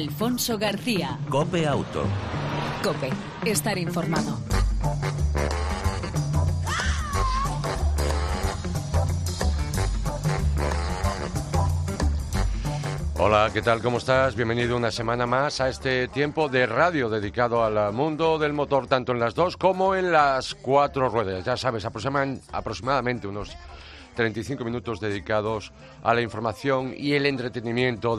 Alfonso García. Cope Auto. Cope, estar informado. Hola, ¿qué tal? ¿Cómo estás? Bienvenido una semana más a este tiempo de radio dedicado al mundo del motor, tanto en las dos como en las cuatro ruedas. Ya sabes, aproximadamente unos 35 minutos dedicados a la información y el entretenimiento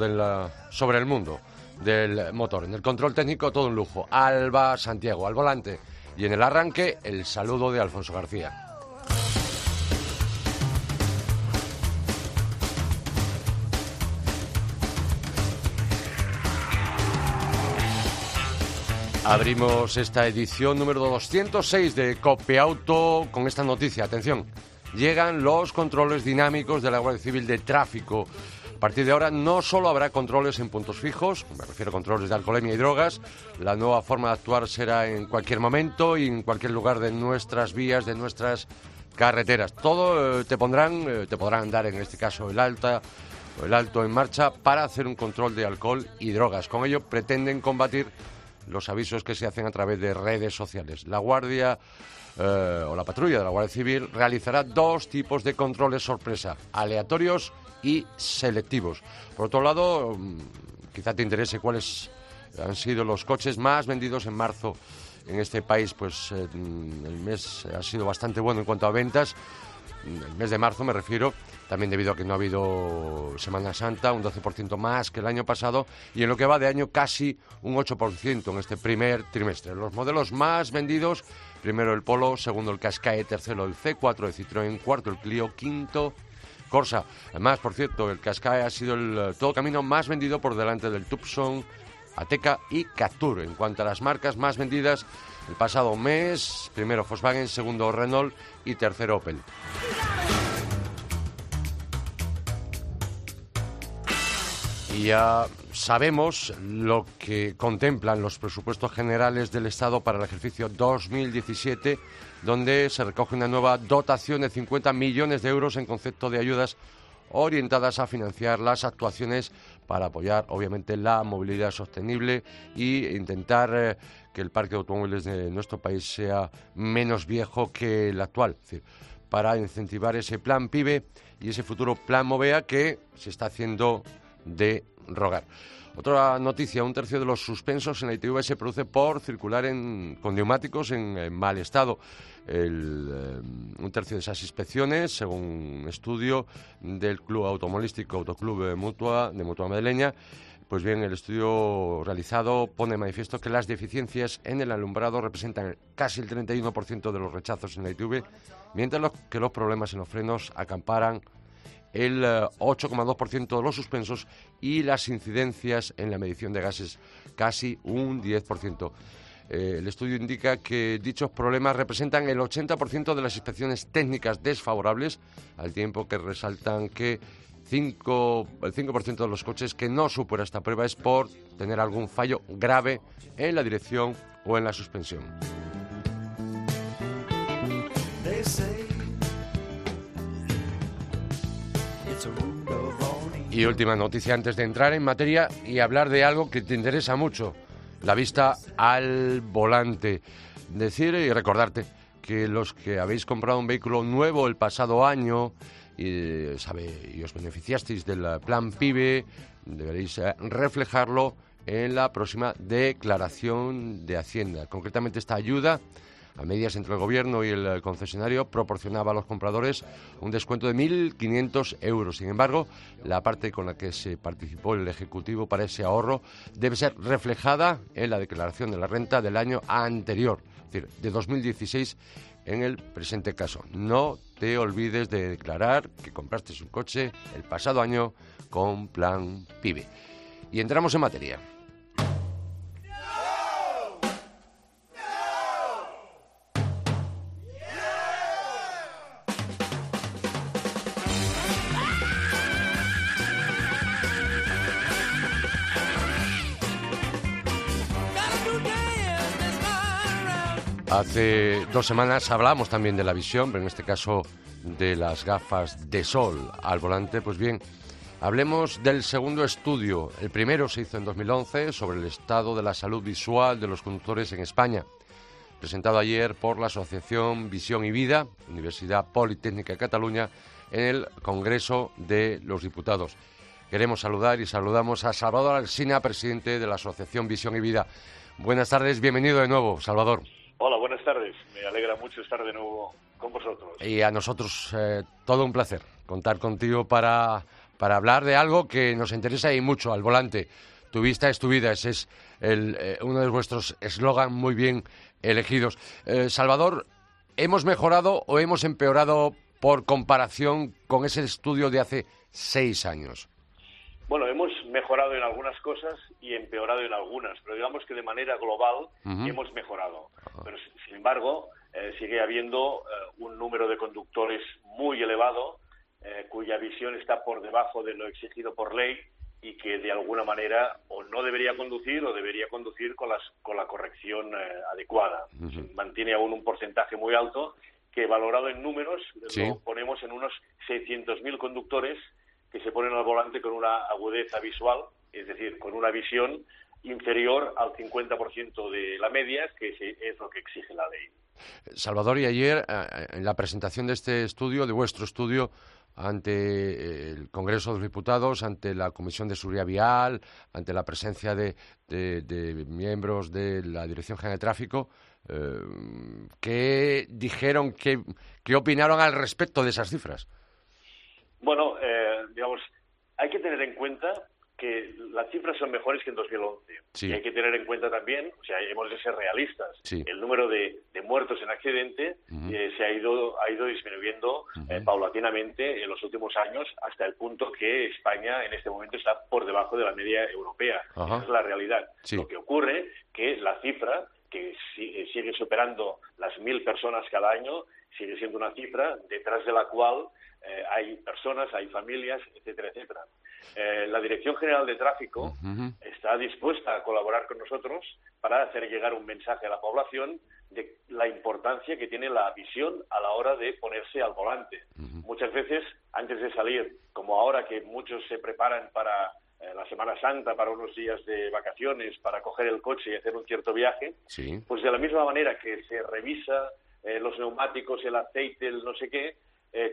sobre el mundo del motor. En el control técnico todo un lujo. Alba Santiago al volante. Y en el arranque el saludo de Alfonso García. Abrimos esta edición número 206 de Auto con esta noticia. Atención, llegan los controles dinámicos de la Guardia Civil de Tráfico. A partir de ahora no solo habrá controles en puntos fijos, me refiero a controles de alcoholemia y drogas, la nueva forma de actuar será en cualquier momento y en cualquier lugar de nuestras vías, de nuestras carreteras. Todo eh, te pondrán, eh, te podrán dar en este caso el alta el alto en marcha para hacer un control de alcohol y drogas. Con ello pretenden combatir los avisos que se hacen a través de redes sociales. La Guardia eh, o la patrulla de la Guardia Civil realizará dos tipos de controles sorpresa, aleatorios y selectivos. Por otro lado, mm, quizá te interese cuáles han sido los coches más vendidos en marzo en este país, pues eh, el mes ha sido bastante bueno en cuanto a ventas. El mes de marzo me refiero, también debido a que no ha habido Semana Santa, un 12% más que el año pasado y en lo que va de año casi un 8% en este primer trimestre. Los modelos más vendidos, primero el Polo, segundo el Qashqai, tercero el C4 de Citroën, cuarto el Clio, quinto Corsa. Además, por cierto, el Qashqai ha sido el eh, todo camino más vendido por delante del Tucson, Ateca y Captur. En cuanto a las marcas más vendidas, el pasado mes, primero Volkswagen, segundo Renault y tercero Opel. Ya sabemos lo que contemplan los presupuestos generales del Estado para el ejercicio 2017, donde se recoge una nueva dotación de 50 millones de euros en concepto de ayudas orientadas a financiar las actuaciones para apoyar, obviamente, la movilidad sostenible e intentar eh, que el parque de automóviles de nuestro país sea menos viejo que el actual. Para incentivar ese plan PIBE y ese futuro plan MOVEA que se está haciendo de rogar. Otra noticia, un tercio de los suspensos en la ITV se produce por circular con neumáticos en, mal estado. Eh, un tercio de esas inspecciones, según un estudio del Club Automovilístico Autoclub Mutua, de Mutua Madeleña, pues bien, el estudio realizado pone manifiesto que las deficiencias en el alumbrado representan casi el 31% de los rechazos en la ITV, mientras que los problemas en los frenos acamparan el 8,2% eh, de los suspensos y las incidencias en la medición de gases casi un 10%. Eh, el estudio indica que dichos problemas representan el 80% de las inspecciones técnicas desfavorables, al tiempo que resaltan que el 5% de los coches que no supera esta prueba es por tener algún fallo grave en la dirección o en la suspensión. Y última noticia antes de entrar en materia y hablar de algo que te interesa mucho, la vista al volante. Decir y recordarte que los que habéis comprado un vehículo nuevo el pasado año y, sabe, y os beneficiasteis del plan PIBE, deberéis eh, reflejarlo en la próxima declaración de Hacienda. Concretamente esta ayuda a medias entre el gobierno y el concesionario, proporcionaba a los compradores un descuento de 1.500 euros. Sin embargo, la parte con la que se participó el Ejecutivo para ese ahorro debe ser reflejada en la declaración de la renta del año anterior, es decir, de 2016 en el presente caso. No te olvides de declarar que compraste un coche el pasado año con plan PIBE. Y entramos en materia. Hace dos semanas hablamos también de la visión, pero en este caso de las gafas de sol al volante. Pues bien, Hablemos del segundo estudio. El primero se hizo en 2011 sobre el estado de la salud visual de los conductores en España, presentado ayer por la Asociación Visión y Vida, Universidad Politécnica de Cataluña, en el Congreso de los Diputados. Queremos saludar y saludamos a Salvador Alsina, presidente de la Asociación Visión y Vida. Buenas tardes, bienvenido de nuevo, Salvador. Hola, buenas tardes. Me alegra mucho estar de nuevo con vosotros. Y a nosotros eh, todo un placer contar contigo para para hablar de algo que nos interesa y mucho, al volante. Tu vista es tu vida, ese es eh, uno de vuestros eslogan muy bien elegidos. Eh, Salvador, ¿hemos mejorado o hemos empeorado por comparación con ese estudio de hace seis años? Bueno, hemos mejorado en algunas cosas y empeorado en algunas, pero digamos que de manera global hemos mejorado. Pero, sin embargo, eh, sigue habiendo un número de conductores muy elevado eh, cuya visión está por debajo de lo exigido por ley y que de alguna manera o no debería conducir o debería conducir con, las, con la corrección eh, adecuada. Mantiene aún un porcentaje muy alto que valorado en números lo ponemos en unos 600.000 conductores que se ponen al volante con una agudeza visual, es decir, con una visión inferior al 50% de la media, que es lo que exige la ley. Salvador, y ayer, eh, en la presentación de este estudio, de vuestro estudio, ante eh, el Congreso de los Diputados, ante la Comisión de Seguridad Vial, ante la presencia de, miembros de la Dirección General de Tráfico, eh, ¿qué dijeron, qué, qué opinaron al respecto de esas cifras? Bueno, eh, digamos, hay que tener en cuenta que las cifras son mejores que en 2011. Y hay que tener en cuenta también, o sea, hemos de ser realistas, el número de, muertos en accidente eh, se ha ido, ha ido disminuyendo eh, paulatinamente en los últimos años hasta el punto que España en este momento está por debajo de la media europea. Esa es la realidad. Lo que ocurre que la cifra que eh, sigue superando las mil personas cada año, sigue siendo una cifra detrás de la cual hay personas, hay familias, etcétera, etcétera. Eh, la Dirección General de Tráfico está dispuesta a colaborar con nosotros para hacer llegar un mensaje a la población de la importancia que tiene la visión a la hora de ponerse al volante. Muchas veces, antes de salir, como ahora que muchos se preparan para eh, la Semana Santa, para unos días de vacaciones, para coger el coche y hacer un cierto viaje, pues de la misma manera que se revisa eh, los neumáticos, el aceite, el no sé qué,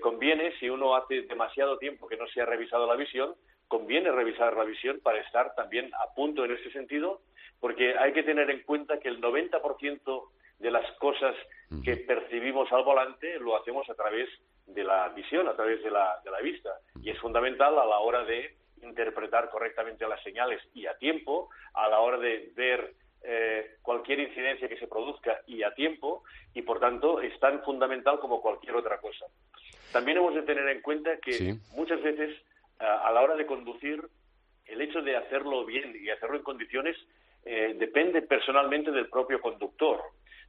conviene, si uno hace demasiado tiempo que no se ha revisado la visión, conviene revisar la visión para estar también a punto en ese sentido, porque hay que tener en cuenta que el 90% de las cosas que percibimos al volante lo hacemos a través de la visión, a través de la, de la vista. Y es fundamental a la hora de interpretar correctamente las señales y a tiempo, a la hora de ver eh, cualquier incidencia que se produzca y a tiempo, y por tanto es tan fundamental como cualquier otra cosa. También hemos de tener en cuenta que muchas veces a la hora de conducir, el hecho de hacerlo bien y hacerlo en condiciones eh, depende personalmente del propio conductor.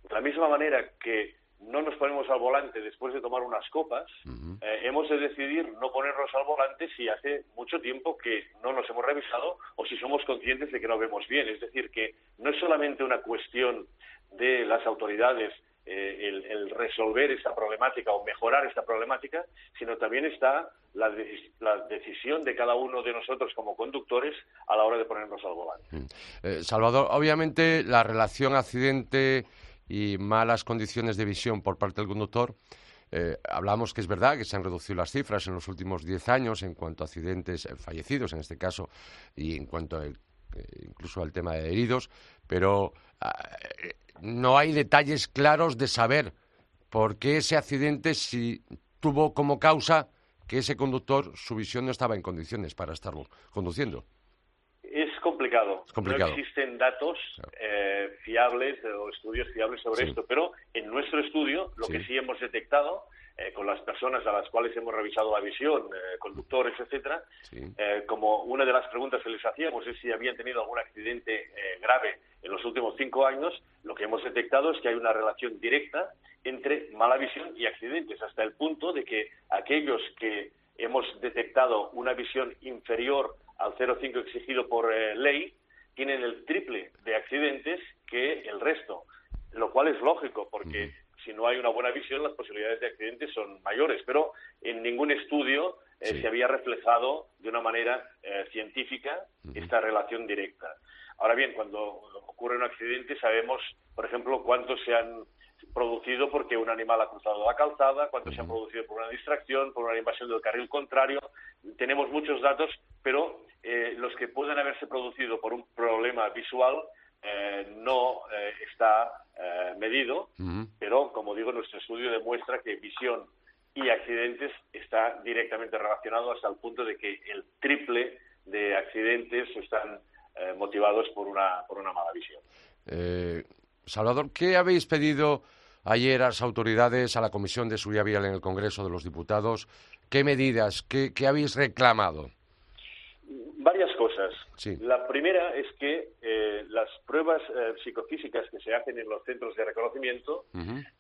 De la misma manera que no nos ponemos al volante después de tomar unas copas, eh, hemos de decidir no ponernos al volante si hace mucho tiempo que no nos hemos revisado o si somos conscientes de que no vemos bien. Es decir, que no es solamente una cuestión de las autoridades eh, el, resolver esta problemática o mejorar esta problemática, sino también está la, decisión de cada uno de nosotros como conductores a la hora de ponernos al volante. Mm. Eh, Salvador, obviamente la relación accidente y malas condiciones de visión por parte del conductor eh, hablamos que es verdad que se han reducido las cifras en los últimos diez años en cuanto a accidentes fallecidos, en este caso, y en cuanto a incluso al tema de heridos, pero ah, no hay detalles claros de saber por qué ese accidente si tuvo como causa que ese conductor su visión no estaba en condiciones para estar conduciendo. Es complicado. No existen datos eh, fiables o estudios fiables sobre esto, pero en nuestro estudio lo que sí hemos detectado eh, con las personas a las cuales hemos revisado la visión, eh, conductores, etcétera, eh, como una de las preguntas que les hacíamos es si habían tenido algún accidente grave en los últimos cinco años, lo que hemos detectado es que hay una relación directa entre mala visión y accidentes, hasta el punto de que aquellos que hemos detectado una visión inferior al 0,5 exigido por ley, tienen el triple de accidentes que el resto, lo cual es lógico, porque si no hay una buena visión, las posibilidades de accidentes son mayores. Pero en ningún estudio se había reflejado de una manera científica esta relación directa. Ahora bien, cuando ocurre un accidente sabemos, por ejemplo, cuántos se han producido porque un animal ha cruzado la calzada, cuántos se han producido por una distracción, por una invasión del carril contrario. Tenemos muchos datos, pero eh, los que pueden haberse producido por un problema visual eh, no eh, está medido, pero como digo, nuestro estudio demuestra que visión y accidentes está directamente relacionado hasta el punto de que el triple de accidentes están motivados por una, por una mala visión. Salvador, ¿qué habéis pedido ayer a las autoridades, a la Comisión de Seguridad Vial en el Congreso de los Diputados? ¿Qué medidas, qué, habéis reclamado? Varias cosas. La primera es que eh, las pruebas eh, psicofísicas que se hacen en los centros de reconocimiento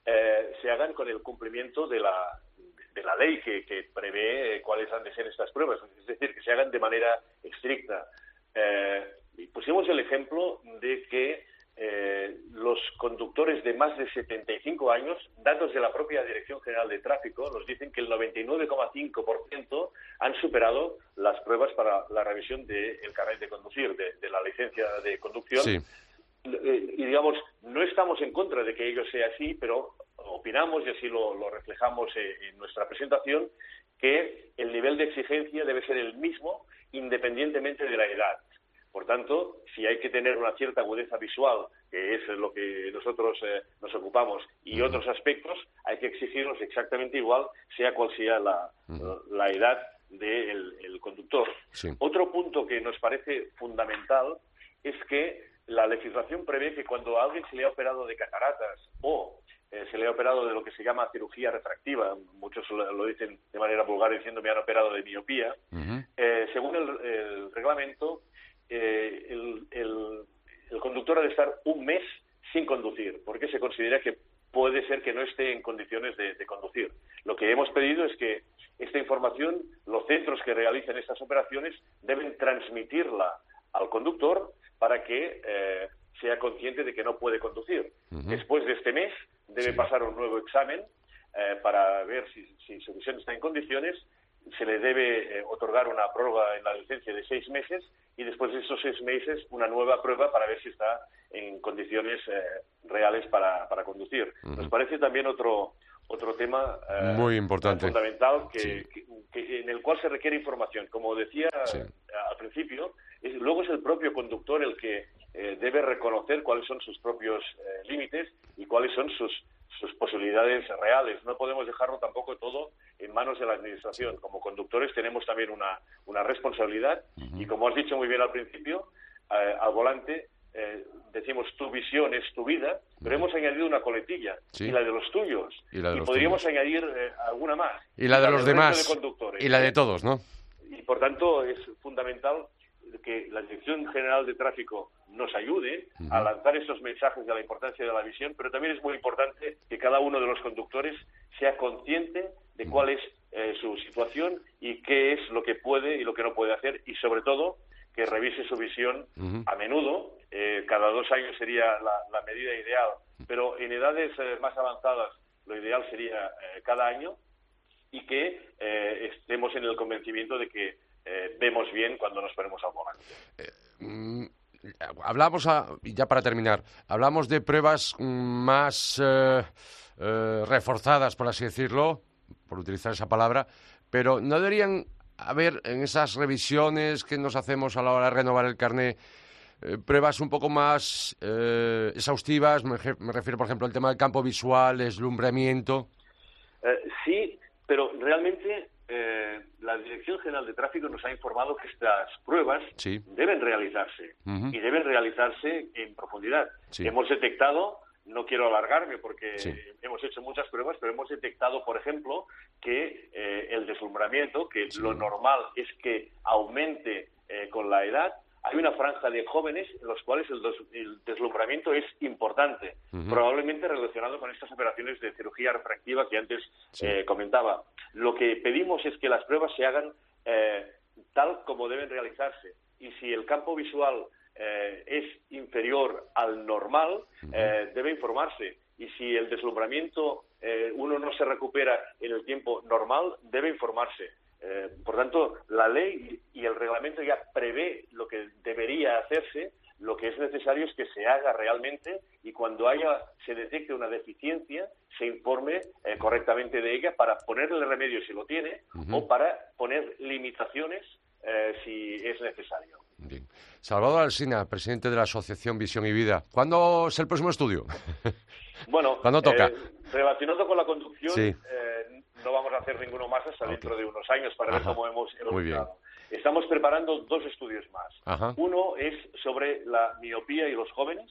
eh, se hagan con el cumplimiento de la, de la ley que, que, prevé cuáles han de ser estas pruebas, es decir, que se hagan de manera estricta. pusimos el ejemplo de que eh, los conductores de más de 75 años, datos de la propia Dirección General de Tráfico, nos dicen que el 99,5% han superado las pruebas para la revisión del carnet de conducir, de, la licencia de conducción. Eh, y digamos, no estamos en contra de que ello sea así, pero opinamos, y así lo, reflejamos en nuestra presentación, que el nivel de exigencia debe ser el mismo independientemente de la edad. Por tanto, si hay que tener una cierta agudeza visual, que es lo que nosotros eh, nos ocupamos, y otros aspectos, hay que exigirlos exactamente igual, sea cual sea la, edad del conductor. Otro punto que nos parece fundamental es que la legislación prevé que cuando a alguien se le ha operado de cataratas o eh, se le ha operado de lo que se llama cirugía refractiva, muchos lo, dicen de manera vulgar diciendo me han operado de miopía, eh, según el reglamento, eh, el, el, conductor ha de estar un mes sin conducir, porque se considera que puede ser que no esté en condiciones de, conducir. Lo que hemos pedido es que esta información, los centros que realicen estas operaciones deben transmitirla al conductor para que eh, sea consciente de que no puede conducir. Después de este mes debe pasar un nuevo examen eh, para ver si, si, su visión está en condiciones se le debe eh, otorgar una prueba en la licencia de seis meses y después de esos seis meses una nueva prueba para ver si está en condiciones eh, reales para, para conducir. Nos parece también otro otro tema eh, muy importante. fundamental que, en el cual se requiere información. Como decía al principio luego es el propio conductor el que debe reconocer cuáles son sus propios límites y cuáles son sus sus posibilidades reales. No podemos dejarlo tampoco todo en manos de la Administración. Como conductores tenemos también una, una responsabilidad y, como has dicho muy bien al principio, eh, al volante eh, decimos tu visión es tu vida, pero hemos añadido una coletilla, y la de los tuyos. Y, podríamos añadir eh, alguna más. Y la de los demás. y la de todos, ¿no? Y por tanto es fundamental que la Dirección General de Tráfico nos ayude a lanzar esos mensajes de la importancia de la visión, pero también es muy importante que cada uno de los conductores sea consciente de cuál es eh, su situación y qué es lo que puede y lo que no puede hacer y sobre todo que revise su visión a menudo, eh, cada dos años sería la, medida ideal, pero en edades eh, más avanzadas lo ideal sería cada año y que estemos en el convencimiento de que vemos bien cuando nos ponemos al volante. Mm, hablamos, ya para terminar, hablamos de pruebas más eh, eh, reforzadas, por así decirlo, por utilizar esa palabra, pero ¿no deberían haber en esas revisiones que nos hacemos a la hora de renovar el carné eh, pruebas un poco más exhaustivas? Me, me, refiero, por ejemplo, al tema del campo visual, deslumbramiento. sí, pero realmente eh, la Dirección General de Tráfico nos ha informado que estas pruebas deben realizarse y deben realizarse en profundidad. Hemos detectado, no quiero alargarme porque hemos hecho muchas pruebas, pero hemos detectado, por ejemplo, que eh, el deslumbramiento, que lo normal es que aumente eh, con la edad, hay una franja de jóvenes en los cuales el, deslumbramiento es importante, probablemente relacionado con estas operaciones de cirugía refractiva que antes eh, comentaba. Lo que pedimos es que las pruebas se hagan eh, tal como deben realizarse. Y si el campo visual eh, es inferior al normal, debe informarse. Y si el deslumbramiento uno no se recupera en el tiempo normal, debe informarse Eh, por tanto, la ley y el reglamento ya prevé lo que debería hacerse, lo que es necesario es que se haga realmente y cuando haya se detecte una deficiencia se informe eh, correctamente de ella para ponerle remedio si lo tiene o para poner limitaciones eh, si es necesario. Bien. Salvador Alsina, presidente de la Asociación Visión y Vida. ¿Cuándo es el próximo estudio? Bueno, ¿cuándo toca? Eh, relacionado con la conducción, eh, no vamos a hacer ninguno más hasta dentro de unos años para ver cómo hemos evolucionado. Estamos preparando dos estudios más. Uno es sobre la miopía y los jóvenes,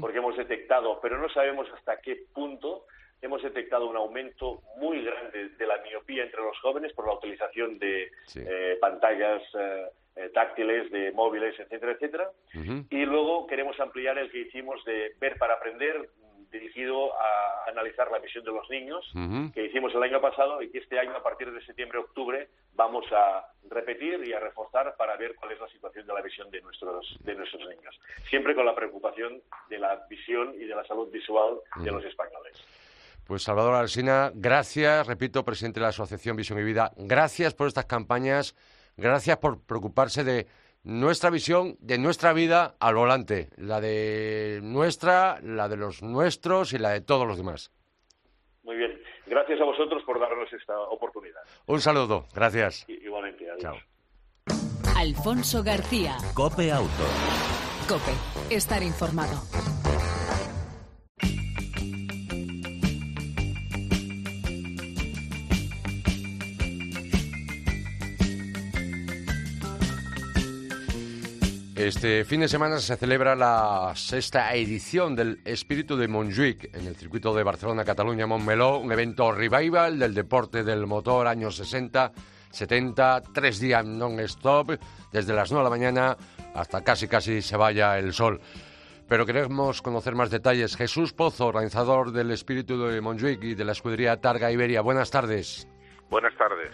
porque hemos detectado, pero no sabemos hasta qué punto, hemos detectado un aumento muy grande de la miopía entre los jóvenes por la utilización de eh, pantallas eh, táctiles, de móviles, etcétera, etcétera. Y luego queremos ampliar el que hicimos de ver para aprender, dirigido a analizar la visión de los niños, que hicimos el año pasado y que este año, a partir de septiembre-octubre, vamos a repetir y a reforzar para ver cuál es la situación de la visión de nuestros, de nuestros niños. Siempre con la preocupación de la visión y de la salud visual de los españoles. Pues Salvador Alsina, gracias, repito, presidente de la Asociación Visión y Vida, gracias por estas campañas Gracias por preocuparse de nuestra visión, de nuestra vida al volante, la de nuestra, la de los nuestros y la de todos los demás. Muy bien. Gracias a vosotros por darnos esta oportunidad. Un saludo. Gracias. igualmente. Adiós. Chao. Alfonso García. Cope Auto. Cope. Estar informado. Este fin de semana se celebra la sexta edición del Espíritu de Montjuic en el circuito de Barcelona-Cataluña-Montmeló, un evento revival del deporte del motor años 60, 70, tres días non-stop, desde las 9 de la mañana hasta casi casi se vaya el sol. Pero queremos conocer más detalles. Jesús Pozo, organizador del Espíritu de Montjuic y de la escudería Targa Iberia. Buenas tardes. Buenas tardes.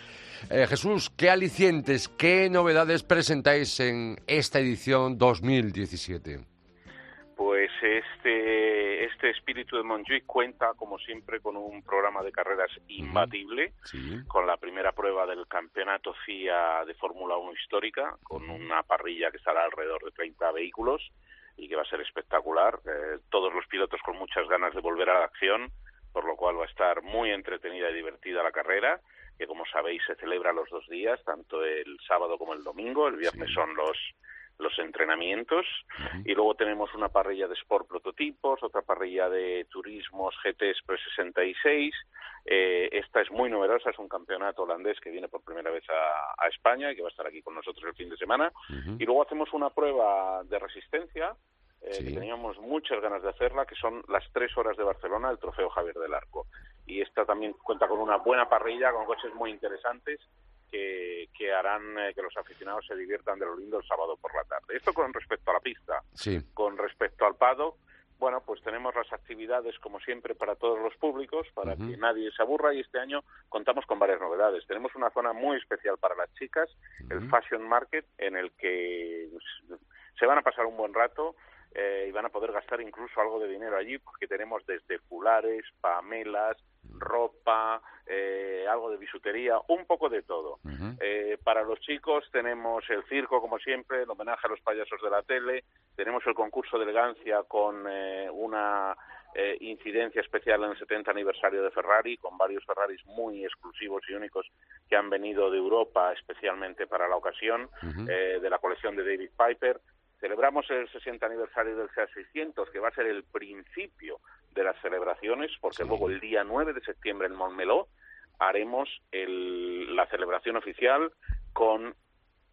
Eh, Jesús, ¿qué alicientes, qué novedades presentáis en esta edición 2017? Pues este, este espíritu de Montjuic cuenta, como siempre, con un programa de carreras imbatible, con la primera prueba del campeonato FIA de Fórmula 1 histórica, con una parrilla que estará alrededor de 30 vehículos y que va a ser espectacular. Eh, todos los pilotos con muchas ganas de volver a la acción, por lo cual va a estar muy entretenida y divertida la carrera que como sabéis se celebra los dos días, tanto el sábado como el domingo. El viernes son los los entrenamientos y luego tenemos una parrilla de sport prototipos, otra parrilla de turismos GT Express 66. Eh, esta es muy numerosa, es un campeonato holandés que viene por primera vez a, España y que va a estar aquí con nosotros el fin de semana. Y luego hacemos una prueba de resistencia eh, que teníamos muchas ganas de hacerla, que son las tres horas de Barcelona, el Trofeo Javier del Arco. Y esta también cuenta con una buena parrilla, con coches muy interesantes que, que harán eh, que los aficionados se diviertan de lo lindo el sábado por la tarde. Esto con respecto a la pista. Sí. Con respecto al Pado, bueno, pues tenemos las actividades como siempre para todos los públicos, para que nadie se aburra y este año contamos con varias novedades. Tenemos una zona muy especial para las chicas, el Fashion Market, en el que se van a pasar un buen rato eh, y van a poder gastar incluso algo de dinero allí porque tenemos desde fulares, pamelas, ropa, eh, algo de bisutería, un poco de todo. eh, para los chicos tenemos el circo, como siempre, el homenaje a los payasos de la tele, tenemos el concurso de elegancia con eh, una eh, incidencia especial en el 70 aniversario de Ferrari, con varios Ferraris muy exclusivos y únicos que han venido de Europa especialmente para la ocasión, eh, de la colección de David Piper. Celebramos el 60 aniversario del CA 600, que va a ser el principio de las celebraciones, porque luego el día 9 de septiembre en Montmeló haremos la celebración oficial con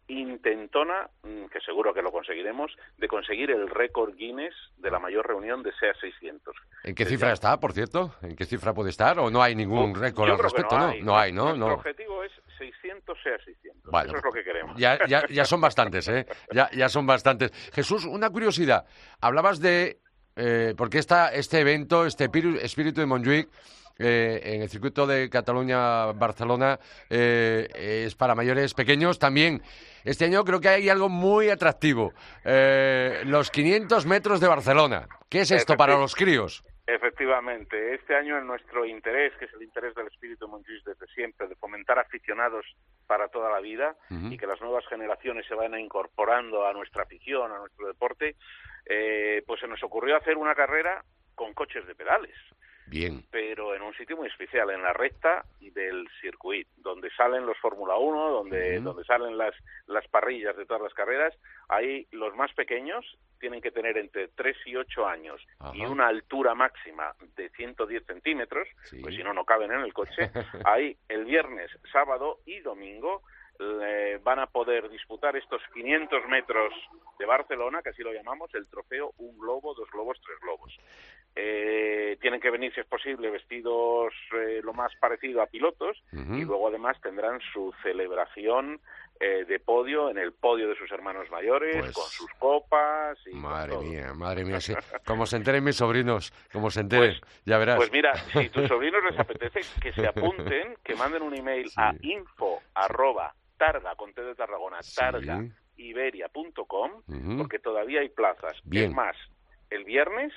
intentona, mm, que seguro que lo conseguiremos, de conseguir el récord Guinness de la mayor reunión de SEA 600. ¿En qué cifra está, por cierto? ¿En qué cifra puede estar? ¿O no hay ningún récord al respecto? No, no, hay, ¿no? Nuestro objetivo es 600 SEA 600. Eso es lo que queremos. Ya, ya, ya son bastantes, ¿eh? Ya, ya son bastantes. Jesús, una curiosidad. Hablabas de... Eh, porque esta, este evento, este espíritu de Montjuic eh, en el circuito de Cataluña-Barcelona eh, es para mayores pequeños. También este año creo que hay algo muy atractivo. Eh, los 500 metros de Barcelona. ¿Qué es esto para los críos? Efectivamente, este año en nuestro interés, que es el interés del espíritu Montjuic desde siempre, de fomentar aficionados para toda la vida y que las nuevas generaciones se vayan incorporando a nuestra afición, a nuestro deporte, eh, pues se nos ocurrió hacer una carrera con coches de pedales. Bien. Pero en un sitio muy especial, en la recta del circuito, donde salen los Fórmula 1, donde, donde salen las, las parrillas de todas las carreras. Ahí los más pequeños tienen que tener entre 3 y 8 años y una altura máxima de 110 centímetros, pues si no, no caben en el coche. Ahí el viernes, sábado y domingo van a poder disputar estos 500 metros de Barcelona, que así lo llamamos, el trofeo Un Globo, Dos Globos, Tres Globos. Eh, tienen que venir, si es posible, vestidos eh, lo más parecido a pilotos y luego además tendrán su celebración eh, de podio en el podio de sus hermanos mayores, pues con sus copas. Y madre mía, madre mía, sí. Como se enteren mis sobrinos, como se enteren, pues, ya verás. Pues mira, si tus sobrinos les apetece, que se apunten, que manden un email a info arroba targa, con T de Tarragona, targaiberia.com, porque todavía hay plazas. Bien. Es más, el viernes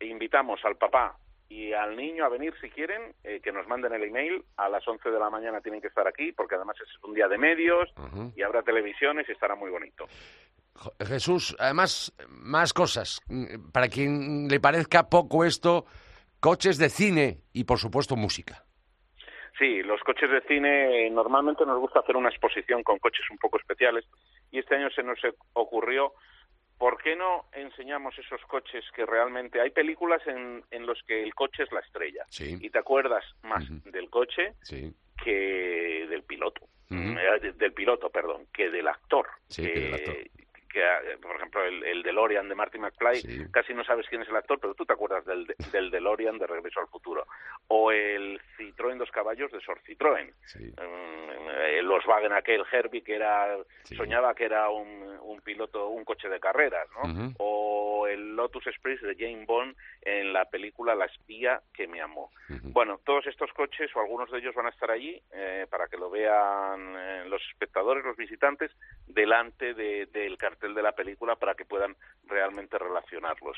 invitamos al papá y al niño a venir si quieren, eh, que nos manden el email. A las 11 de la mañana tienen que estar aquí, porque además es un día de medios y habrá televisiones y estará muy bonito. Jesús, además, más cosas. Para quien le parezca poco esto, coches de cine y, por supuesto, música. Sí, los coches de cine normalmente nos gusta hacer una exposición con coches un poco especiales y este año se nos ocurrió ¿por qué no enseñamos esos coches que realmente hay películas en, en los que el coche es la estrella y te acuerdas más del coche que del piloto, eh, del piloto, perdón, que del actor. Sí, que del actor que eh, por ejemplo el, el DeLorean de Marty McFly, casi no sabes quién es el actor, pero tú te acuerdas del, del DeLorean de Regreso al Futuro. O el Citroën dos caballos de Sor Citroën. Mm, el Volkswagen aquel Herbie que era soñaba que era un, un, piloto, un coche de carreras, ¿no? O el Lotus Express de Jane Bond en la película La espía que me amó. Bueno, todos estos coches o algunos de ellos van a estar allí eh, para que lo vean eh, los espectadores, los visitantes, delante del cartel de la película para que puedan realmente relacionarlos.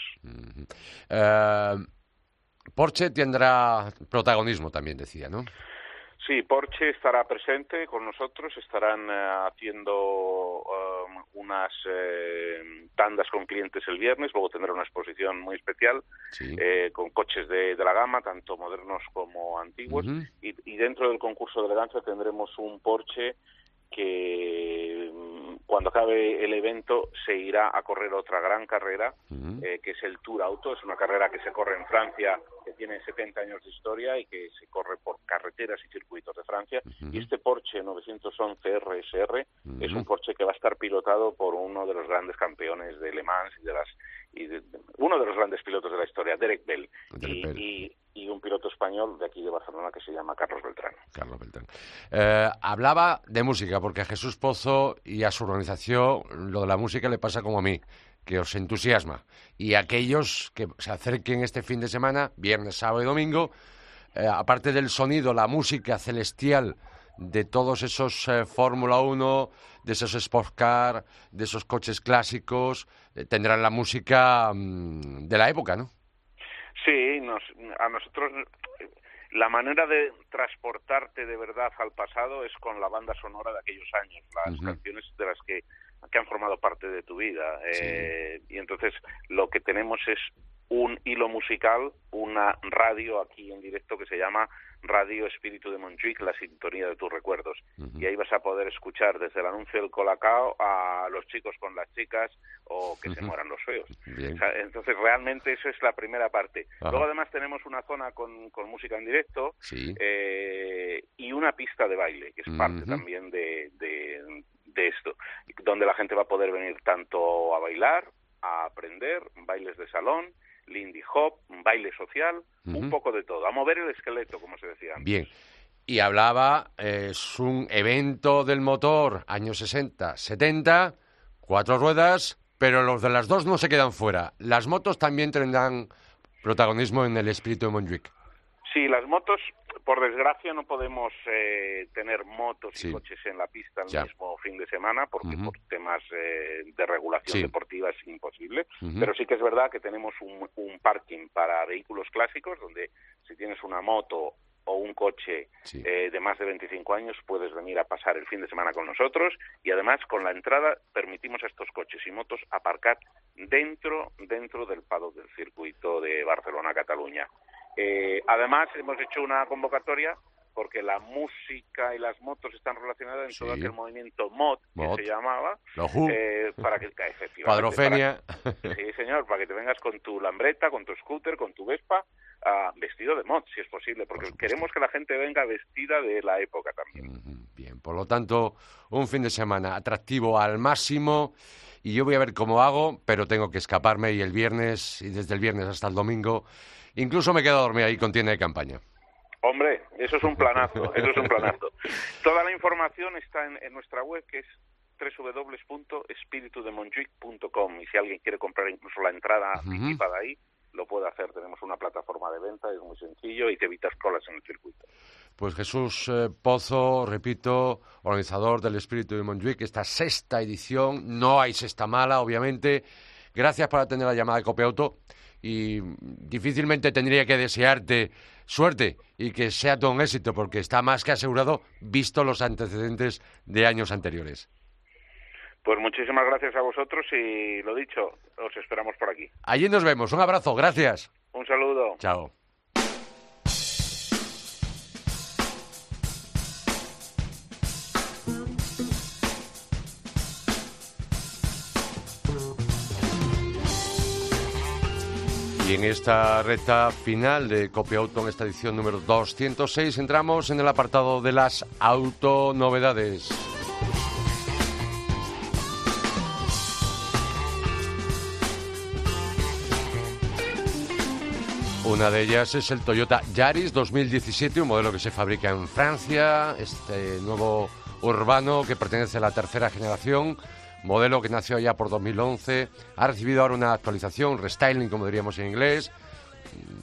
Eh, Porsche tendrá protagonismo también, decía, ¿no? Sí, Porsche estará presente con nosotros, estarán eh, haciendo um, unas eh, tandas con clientes el viernes, luego tendrá una exposición muy especial con coches de, la gama, tanto modernos como antiguos, y, y, dentro del concurso de elegancia tendremos un Porsche que cuando acabe el evento se irá a correr otra gran carrera, eh, que es el Tour Auto. Es una carrera que se corre en Francia, que tiene 70 años de historia y que se corre por carreteras y circuitos de Francia. Y este Porsche 911 RSR es un Porsche que va a estar pilotado por uno de los grandes campeones de Le Mans y de las y uno de los grandes pilotos de la historia, Derek Bell. y, y un piloto español de aquí de Barcelona que se llama Carlos Beltrán. Carlos Beltrán. Eh, hablaba de música, porque a Jesús Pozo y a su organización lo de la música le pasa como a mí, que os entusiasma. Y aquellos que se acerquen este fin de semana, viernes, sábado y domingo, eh, aparte del sonido, la música celestial de todos esos eh, Fórmula 1, de esos Sport Car, de esos coches clásicos, tendrán la música mm, de la época, ¿no? Sí, nos, a nosotros la manera de transportarte de verdad al pasado es con la banda sonora de aquellos años, las canciones de las que, que, han formado parte de tu vida. Eh, y entonces lo que tenemos es un hilo musical, una radio aquí en directo que se llama Radio Espíritu de Montjuic, la sintonía de tus recuerdos. Y ahí vas a poder escuchar desde el anuncio del Colacao a los chicos con las chicas o que se mueran los feos. entonces, realmente eso es la primera parte. Luego, además, tenemos una zona con, con música en directo eh, y una pista de baile, que es parte también de, de, de esto, donde la gente va a poder venir tanto a bailar, a aprender, bailes de salón, lindy hop, un baile social, un poco de todo, a mover el esqueleto, como se decía antes. Bien. Y hablaba, es un evento del motor, años 60, 70, cuatro ruedas, pero los de las dos no se quedan fuera. Las motos también tendrán protagonismo en el espíritu de Montjuic. Sí, las motos, por desgracia no podemos eh, tener motos y coches en la pista el mismo fin de semana porque por temas eh, de regulación deportiva es imposible. Pero sí que es verdad que tenemos un, un parking para vehículos clásicos donde si tienes una moto o un coche eh, de más de 25 años puedes venir a pasar el fin de semana con nosotros. Y además con la entrada permitimos a estos coches y motos aparcar dentro dentro del pado del circuito de Barcelona Cataluña. Eh, además hemos hecho una convocatoria porque la música y las motos están relacionadas en todo aquel movimiento mod, que se llamaba, eh, para que Cuadrofenia. sí, señor, para que te vengas con tu lambreta, con tu scooter, con tu Vespa, vestido de mod, si es posible, porque queremos que la gente venga vestida de la época también. Bien, por lo tanto, un fin de semana atractivo al máximo y yo voy a ver cómo hago, pero tengo que escaparme y el viernes, y desde el viernes hasta el domingo, incluso me quedo a dormir ahí con tienda de campaña. Hombre, eso es un planazo, eso es un planazo. Toda la información está en, nuestra web que es www.espiritudemonjuic.com y si alguien quiere comprar incluso la entrada anticipada ahí, lo puede hacer. Tenemos una plataforma de venta, es muy sencillo y te evitas colas en el circuito. Pues Jesús eh, Pozo, repito, organizador del Espíritu de Montjuic, esta sexta edición, no hay sexta mala, obviamente. Gracias por atender la llamada de Copiauto y difícilmente tendría que desearte suerte y que sea todo un éxito porque está más que asegurado visto los antecedentes de años anteriores. Pues muchísimas gracias a vosotros y lo dicho, os esperamos por aquí. Allí nos vemos. Un abrazo. Gracias. Un saludo. Chao. Y en esta recta final de Copia Auto, en esta edición número 206, entramos en el apartado de las autonovedades. Una de ellas es el Toyota Yaris 2017, un modelo que se fabrica en Francia, este nuevo urbano que pertenece a la tercera generación, modelo que nació ya por 2011, ha recibido ahora una actualización, restyling como diríamos en inglés,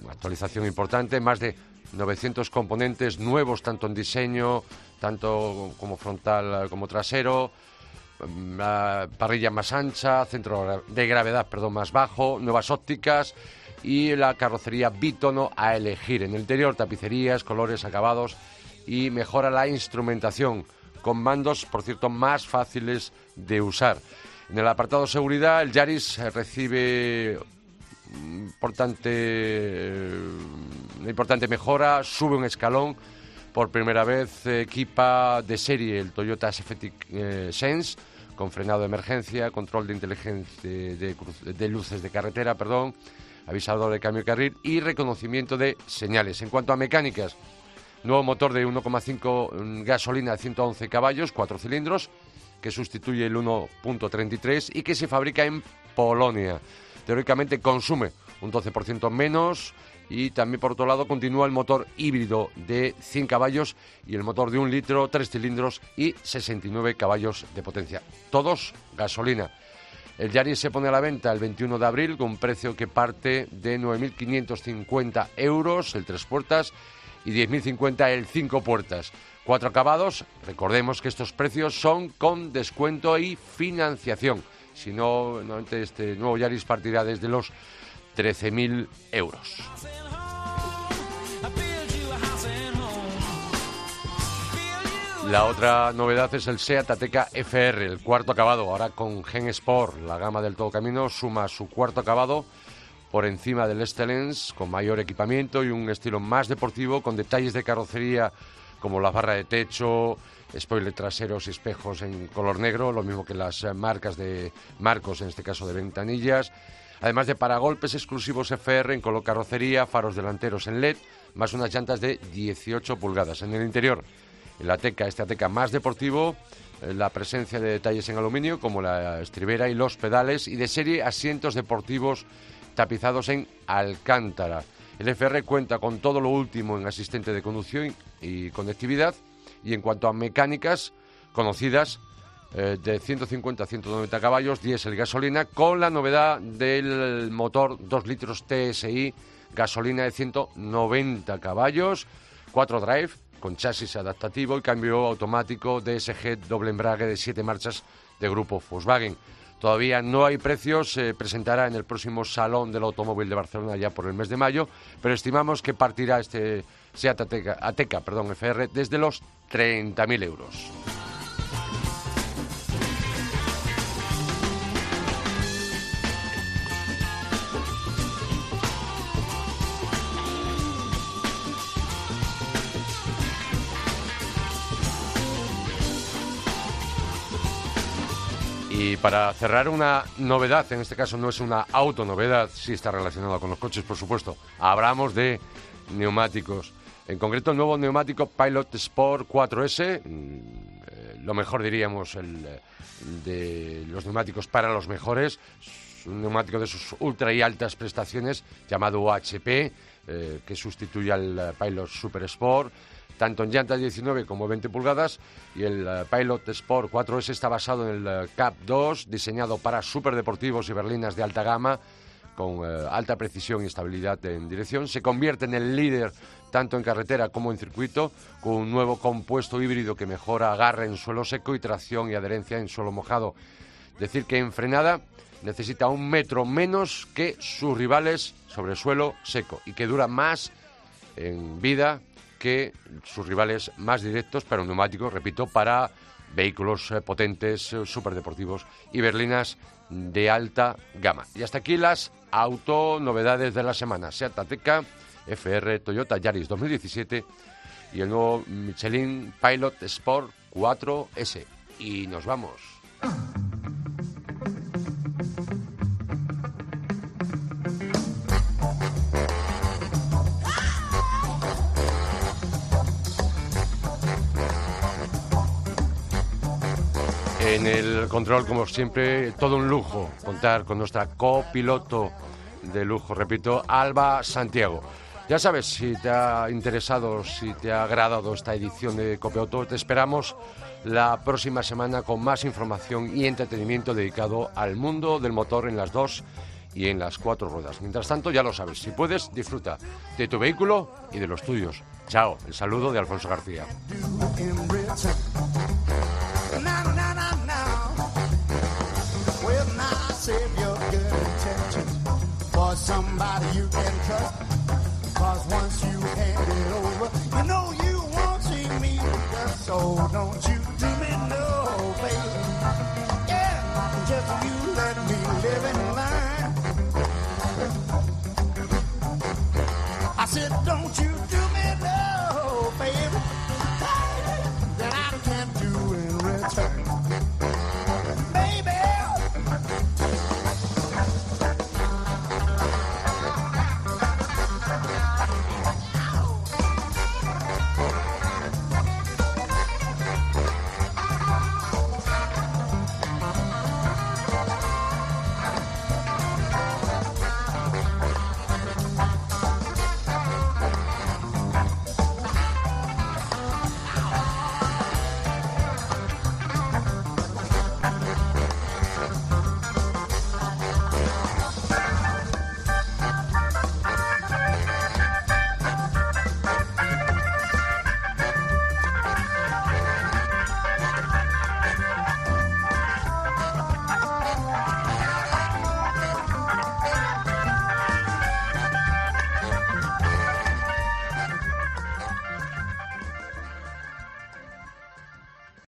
actualización importante, más de 900 componentes nuevos tanto en diseño, tanto como frontal como trasero, parrilla más ancha, centro de gravedad perdón, más bajo, nuevas ópticas, y la carrocería bitono a elegir. En el interior, tapicerías, colores, acabados y mejora la instrumentación con mandos, por cierto, más fáciles de usar. En el apartado seguridad, el Yaris recibe importante, eh, una importante mejora, sube un escalón. Por primera vez equipa de serie el Toyota Safety eh, Sense con frenado de emergencia, control de inteligencia de, de luces de carretera, perdón, avisador de cambio de carril y reconocimiento de señales. En cuanto a mecánicas, nuevo motor de 1,5 mm, gasolina de 111 caballos, cuatro cilindros, que sustituye el 1.33 y que se fabrica en Polonia. Teóricamente consume un 12% menos y también por otro lado continúa el motor híbrido de 100 caballos y el motor de un litro, tres cilindros y 69 caballos de potencia. Todos gasolina. El Yaris se pone a la venta el 21 de abril con un precio que parte de 9.550 euros el tres puertas y 10.050 el cinco puertas. Cuatro acabados, recordemos que estos precios son con descuento y financiación. Si no, este nuevo Yaris partirá desde los 13.000 euros. La otra novedad es el SEAT Ateca FR, el cuarto acabado, ahora con Gen Sport. La gama del todo camino suma su cuarto acabado por encima del Excellence, con mayor equipamiento y un estilo más deportivo, con detalles de carrocería como la barra de techo, spoiler traseros y espejos en color negro, lo mismo que las marcas de marcos, en este caso de ventanillas. Además de paragolpes exclusivos FR en color carrocería, faros delanteros en LED, más unas llantas de 18 pulgadas. En el interior, el Ateca, este Ateca más deportivo, eh, la presencia de detalles en aluminio como la estribera y los pedales y de serie asientos deportivos tapizados en alcántara. El FR cuenta con todo lo último en asistente de conducción y conectividad y en cuanto a mecánicas conocidas eh, de 150 a 190 caballos, diésel gasolina, con la novedad del motor 2 litros TSI gasolina de 190 caballos 4 Drive con chasis adaptativo y cambio automático DSG doble embrague de 7 marchas de grupo Volkswagen. Todavía no hay precios, se presentará en el próximo Salón del Automóvil de Barcelona ya por el mes de mayo, pero estimamos que partirá este Seat Ateca, perdón, FR desde los 30.000 euros. Y para cerrar una novedad, en este caso no es una autonovedad, sí está relacionada con los coches, por supuesto. Hablamos de neumáticos. En concreto, el nuevo neumático Pilot Sport 4S, mm, eh, lo mejor diríamos el, eh, de los neumáticos para los mejores, un neumático de sus ultra y altas prestaciones llamado UHP, eh, que sustituye al Pilot Super Sport tanto en llanta 19 como 20 pulgadas y el eh, Pilot Sport 4S está basado en el eh, Cap 2 diseñado para superdeportivos y berlinas de alta gama con eh, alta precisión y estabilidad en dirección. Se convierte en el líder tanto en carretera como en circuito, con un nuevo compuesto híbrido que mejora agarre en suelo seco y tracción y adherencia en suelo mojado. Decir que en frenada necesita un metro menos que sus rivales sobre suelo seco y que dura más en vida que sus rivales más directos, pero neumáticos, repito, para vehículos eh, potentes, eh, superdeportivos y berlinas de alta gama. Y hasta aquí las auto novedades de la semana. Seat Ateca, FR, Toyota Yaris 2017 y el nuevo Michelin Pilot Sport 4S. Y nos vamos. En el control, como siempre, todo un lujo contar con nuestra copiloto de lujo, repito, Alba Santiago. Ya sabes, si te ha interesado, si te ha agradado esta edición de Copioto, te esperamos la próxima semana con más información y entretenimiento dedicado al mundo del motor en las dos y en las cuatro ruedas. Mientras tanto, ya lo sabes, si puedes, disfruta de tu vehículo y de los tuyos. Chao, el saludo de Alfonso García. Save your good intentions for somebody you can trust. Cause once you hand it over, you know you won't see me so don't you